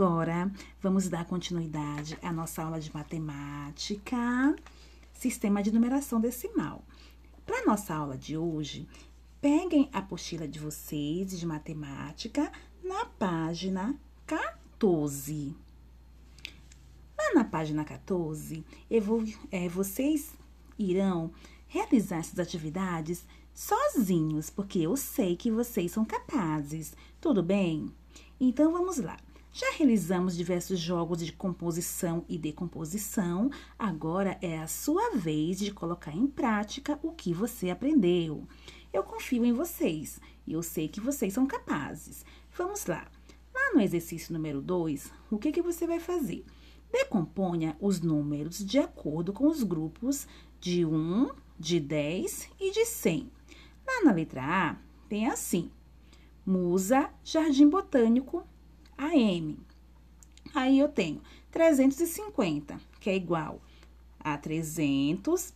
Agora, vamos dar continuidade à nossa aula de matemática, sistema de numeração decimal. Para nossa aula de hoje, peguem a apostila de vocês de matemática na página 14. Lá na página 14, eu vou, é, vocês irão realizar essas atividades sozinhos, porque eu sei que vocês são capazes. Tudo bem? Então vamos lá. Já realizamos diversos jogos de composição e decomposição, agora é a sua vez de colocar em prática o que você aprendeu. Eu confio em vocês e eu sei que vocês são capazes. Vamos lá. Lá no exercício número 2, o que, que você vai fazer? Decomponha os números de acordo com os grupos de 1, de 10 e de 100. Lá na letra A, tem assim: Musa, Jardim Botânico, AM. Aí eu tenho 350, que é igual a 300.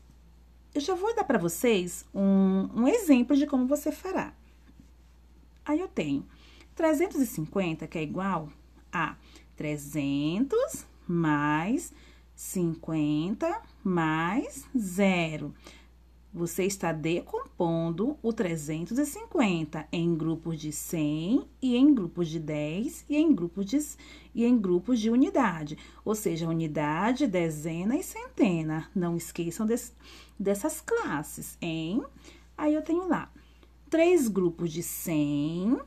Eu já vou dar para vocês um, um exemplo de como você fará. Aí eu tenho 350, que é igual a 300 mais 50 mais zero você está decompondo o 350 em grupos de 100 e em grupos de 10 e em grupos de, e em grupos de unidade, ou seja, unidade, dezena e centena. Não esqueçam dessas classes, hein? Aí eu tenho lá três grupos de 100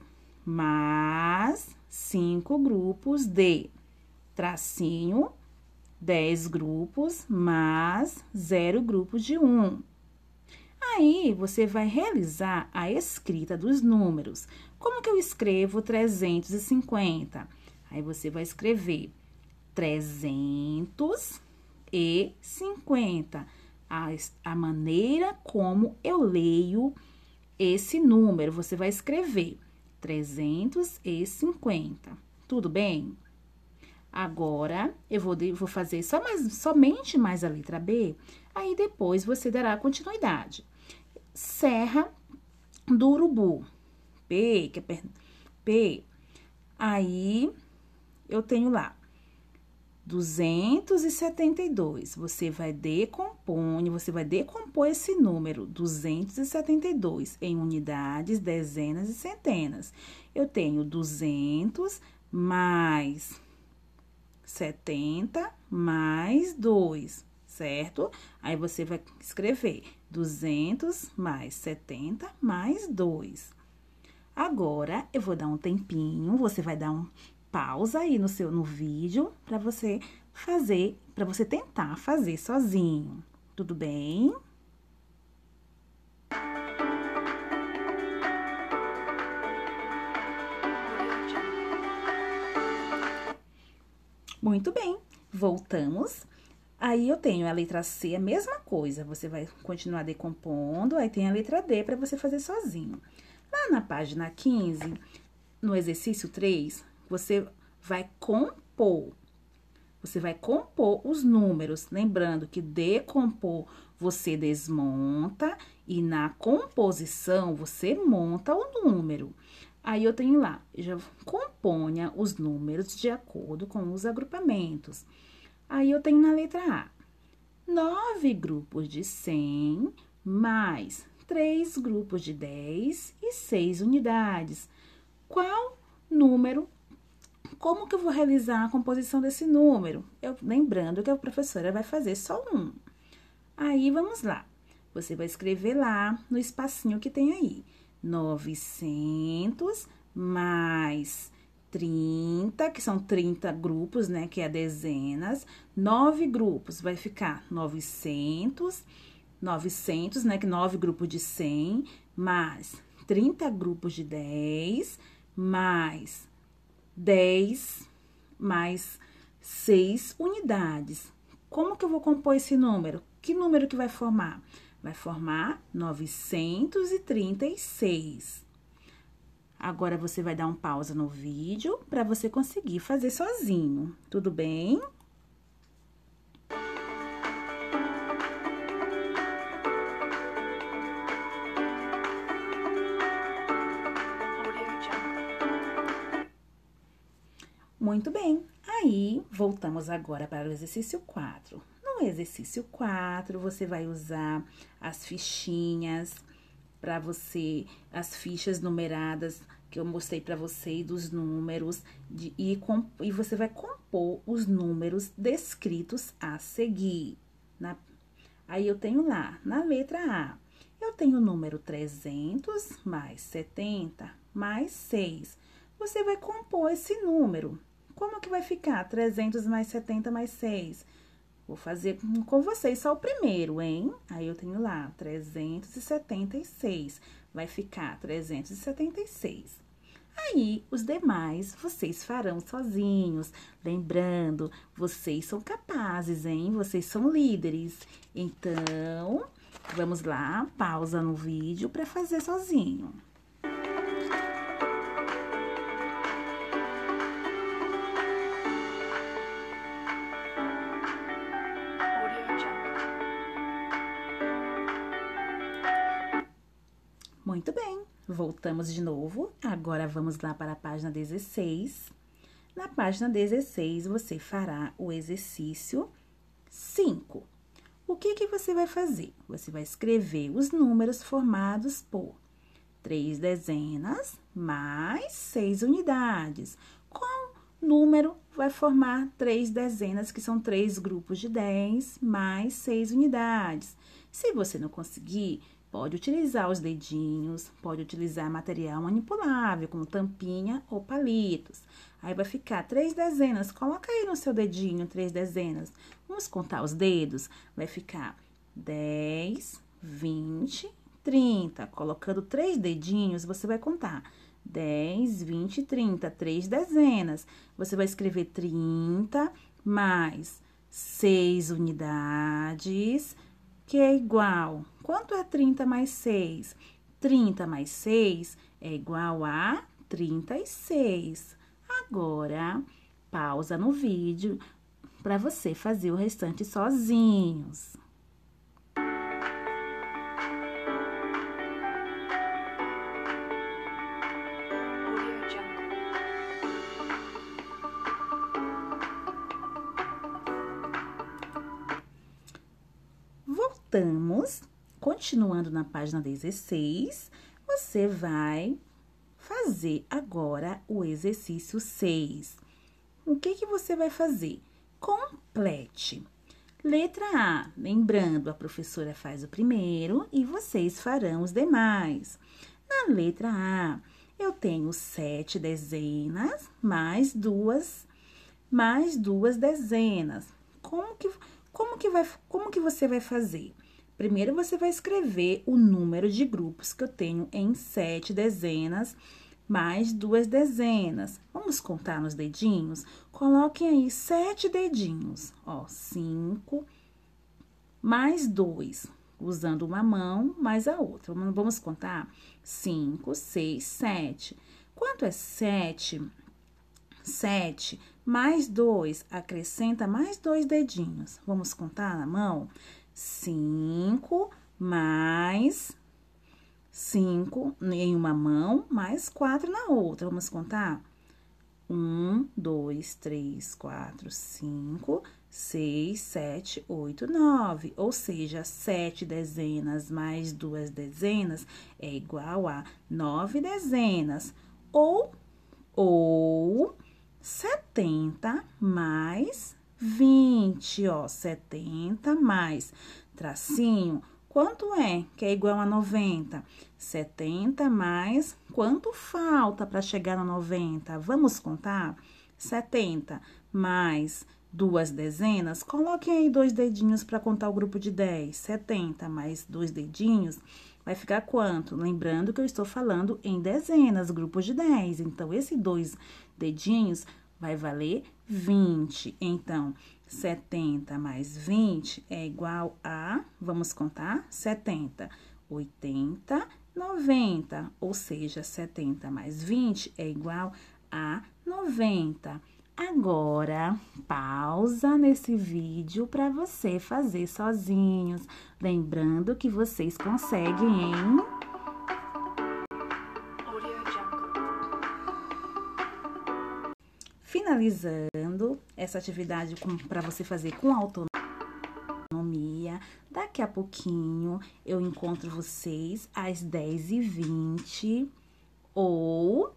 mais cinco grupos de tracinho, 10 grupos mais zero grupos de 1. Aí, você vai realizar a escrita dos números. Como que eu escrevo 350? Aí, você vai escrever 350. A, a maneira como eu leio esse número, você vai escrever 350. Tudo bem? Agora, eu vou, vou fazer só mais, somente mais a letra B, aí depois você dará continuidade. Serra do Urubu. P, que é P. Aí, eu tenho lá 272. Você vai decompor, você vai decompor esse número 272 em unidades, dezenas e centenas. Eu tenho 200 mais 70 mais 2, certo? Aí você vai escrever 200 mais 70 mais 2. Agora, eu vou dar um tempinho, você vai dar um pausa aí no seu no vídeo para você fazer, para você tentar fazer sozinho. Tudo bem? Muito bem, voltamos. Aí eu tenho a letra C, a mesma coisa. Você vai continuar decompondo, aí tem a letra D para você fazer sozinho. Lá na página 15, no exercício 3, você vai compor. Você vai compor os números. Lembrando que decompor você desmonta e na composição você monta o número. Aí eu tenho lá, já componha os números de acordo com os agrupamentos. Aí eu tenho na letra A, nove grupos de 100 mais três grupos de 10 e seis unidades. Qual número? Como que eu vou realizar a composição desse número? Eu, lembrando que a professora vai fazer só um. Aí, vamos lá. Você vai escrever lá no espacinho que tem aí. 900 mais 30, que são 30 grupos, né, que é dezenas, 9 grupos, vai ficar 900, 900, né, que 9 grupos de 100, mais 30 grupos de 10, mais 10, mais 6 unidades. Como que eu vou compor esse número? Que número que vai formar? Vai formar 936. Agora, você vai dar um pausa no vídeo para você conseguir fazer sozinho, tudo bem? Muito bem. Aí, voltamos agora para o exercício 4. No exercício 4, você vai usar as fichinhas para você, as fichas numeradas que eu mostrei para você dos números de, e, com, e você vai compor os números descritos a seguir. Na, aí eu tenho lá, na letra A, eu tenho o número 300 mais 70 mais 6. Você vai compor esse número. Como que vai ficar 300 mais 70 mais 6? Vou fazer com vocês só o primeiro, hein? Aí eu tenho lá 376. Vai ficar 376. Aí, os demais vocês farão sozinhos. Lembrando, vocês são capazes, hein? Vocês são líderes. Então, vamos lá, pausa no vídeo para fazer sozinho. Muito bem, voltamos de novo. Agora vamos lá para a página 16. Na página 16, você fará o exercício 5. O que, que você vai fazer? Você vai escrever os números formados por três dezenas mais seis unidades. Qual número vai formar três dezenas, que são três grupos de 10 mais seis unidades? Se você não conseguir, Pode utilizar os dedinhos, pode utilizar material manipulável, como tampinha ou palitos. Aí vai ficar três dezenas. Coloca aí no seu dedinho três dezenas. Vamos contar os dedos. Vai ficar 10, 20, 30. Colocando três dedinhos, você vai contar 10, 20, 30. Três dezenas. Você vai escrever 30 mais 6 unidades que é igual. Quanto é 30 mais 6? 30 mais 6 é igual a 36. Agora, pausa no vídeo para você fazer o restante sozinhos. Continuando na página 16, você vai fazer agora o exercício 6. O que que você vai fazer? Complete. Letra A, lembrando, a professora faz o primeiro e vocês farão os demais. Na letra A, eu tenho sete dezenas mais duas, mais duas dezenas. Como que, como que, vai, como que você vai fazer? Primeiro, você vai escrever o número de grupos que eu tenho em sete dezenas, mais duas dezenas. Vamos contar nos dedinhos? Coloquem aí sete dedinhos, ó, cinco, mais dois, usando uma mão mais a outra. Vamos contar? Cinco, seis, sete. Quanto é sete? Sete mais dois, acrescenta mais dois dedinhos. Vamos contar na mão? Cinco mais cinco em uma mão, mais quatro na outra. Vamos contar? Um, dois, três, quatro, cinco, seis, sete, oito, nove. Ou seja, sete dezenas mais duas dezenas é igual a nove dezenas. Ou, ou, setenta mais 20, ó, 70 mais tracinho, quanto é que é igual a 90? 70 mais quanto falta para chegar no 90? Vamos contar? 70 mais duas dezenas, coloquem aí dois dedinhos para contar o grupo de 10. 70 mais dois dedinhos vai ficar quanto? Lembrando que eu estou falando em dezenas, grupos de 10. Então, esses dois dedinhos vai valer 20. Então, 70 mais 20 é igual a, vamos contar, 70, 80, 90, ou seja, 70 mais 20 é igual a 90. Agora, pausa nesse vídeo para você fazer sozinhos. Lembrando que vocês conseguem em finalizando essa atividade para você fazer com autonomia. Daqui a pouquinho eu encontro vocês às 10h20 ou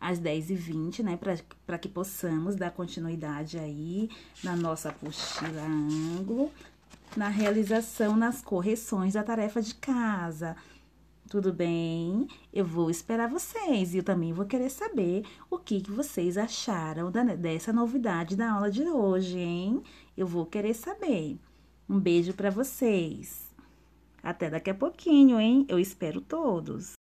às 10h20, né? Para que possamos dar continuidade aí na nossa apostila ângulo, na realização, nas correções da tarefa de casa. Tudo bem? Eu vou esperar vocês e eu também vou querer saber o que, que vocês acharam da, dessa novidade da aula de hoje, hein? Eu vou querer saber. Um beijo para vocês. Até daqui a pouquinho, hein? Eu espero todos.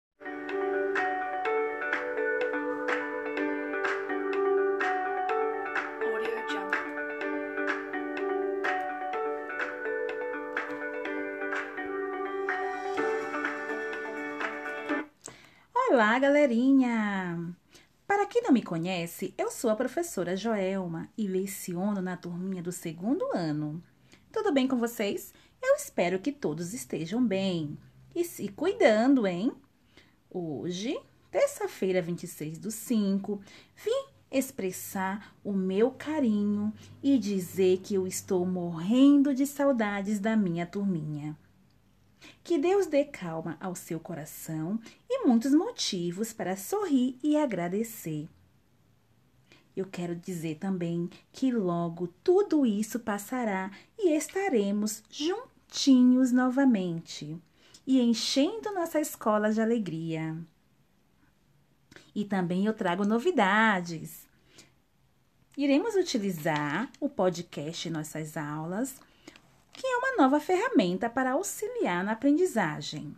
Olá, galerinha! Para quem não me conhece, eu sou a professora Joelma e leciono na turminha do segundo ano. Tudo bem com vocês? Eu espero que todos estejam bem e se cuidando, hein? Hoje, terça-feira, 26 do 5, vim expressar o meu carinho e dizer que eu estou morrendo de saudades da minha turminha. Que Deus dê calma ao seu coração e muitos motivos para sorrir e agradecer. Eu quero dizer também que logo tudo isso passará e estaremos juntinhos novamente e enchendo nossa escola de alegria. E também eu trago novidades. Iremos utilizar o podcast em nossas aulas que é uma nova ferramenta para auxiliar na aprendizagem.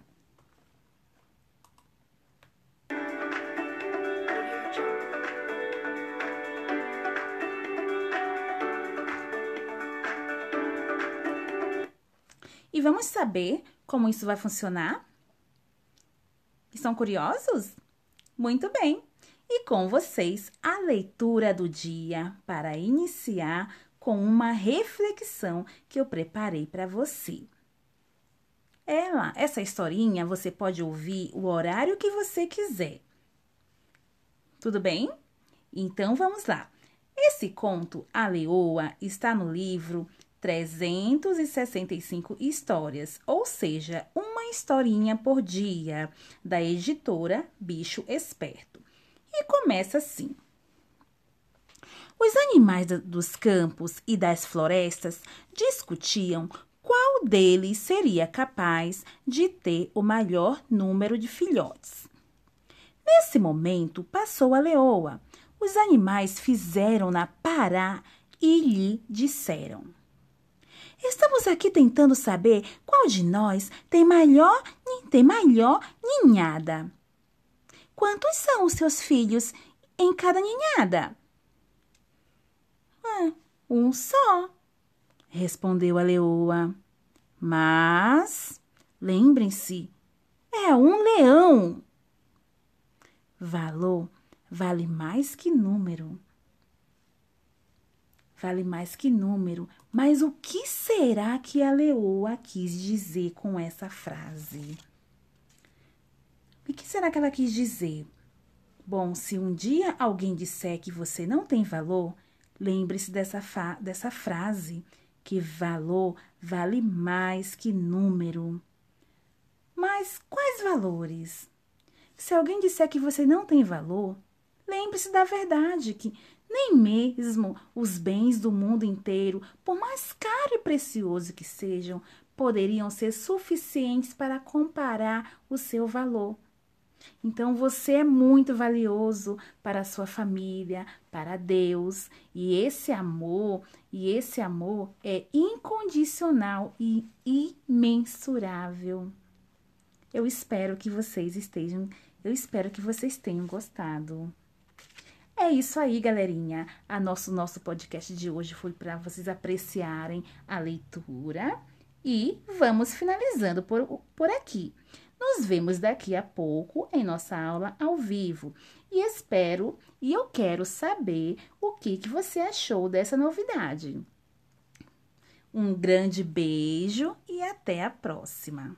E vamos saber como isso vai funcionar? Estão curiosos? Muito bem! E com vocês, a leitura do dia para iniciar com uma reflexão que eu preparei para você. Ela, essa historinha você pode ouvir o horário que você quiser. Tudo bem? Então vamos lá. Esse conto, A Leoa, está no livro 365 histórias, ou seja, uma historinha por dia, da editora Bicho Esperto. E começa assim: os animais dos campos e das florestas discutiam qual deles seria capaz de ter o maior número de filhotes. Nesse momento passou a leoa. Os animais fizeram-na parar e lhe disseram: Estamos aqui tentando saber qual de nós tem maior, tem maior ninhada. Quantos são os seus filhos em cada ninhada? É, um só, respondeu a leoa. Mas, lembrem-se, é um leão. Valor vale mais que número. Vale mais que número. Mas o que será que a leoa quis dizer com essa frase? O que será que ela quis dizer? Bom, se um dia alguém disser que você não tem valor, Lembre-se dessa, dessa frase, que valor vale mais que número. Mas quais valores? Se alguém disser que você não tem valor, lembre-se da verdade que nem mesmo os bens do mundo inteiro, por mais caro e precioso que sejam, poderiam ser suficientes para comparar o seu valor. Então você é muito valioso para a sua família, para Deus, e esse amor, e esse amor é incondicional e imensurável. Eu espero que vocês estejam, eu espero que vocês tenham gostado. É isso aí, galerinha. A nosso nosso podcast de hoje foi para vocês apreciarem a leitura e vamos finalizando por, por aqui. Nos vemos daqui a pouco em nossa aula ao vivo e espero e eu quero saber o que, que você achou dessa novidade. Um grande beijo e até a próxima!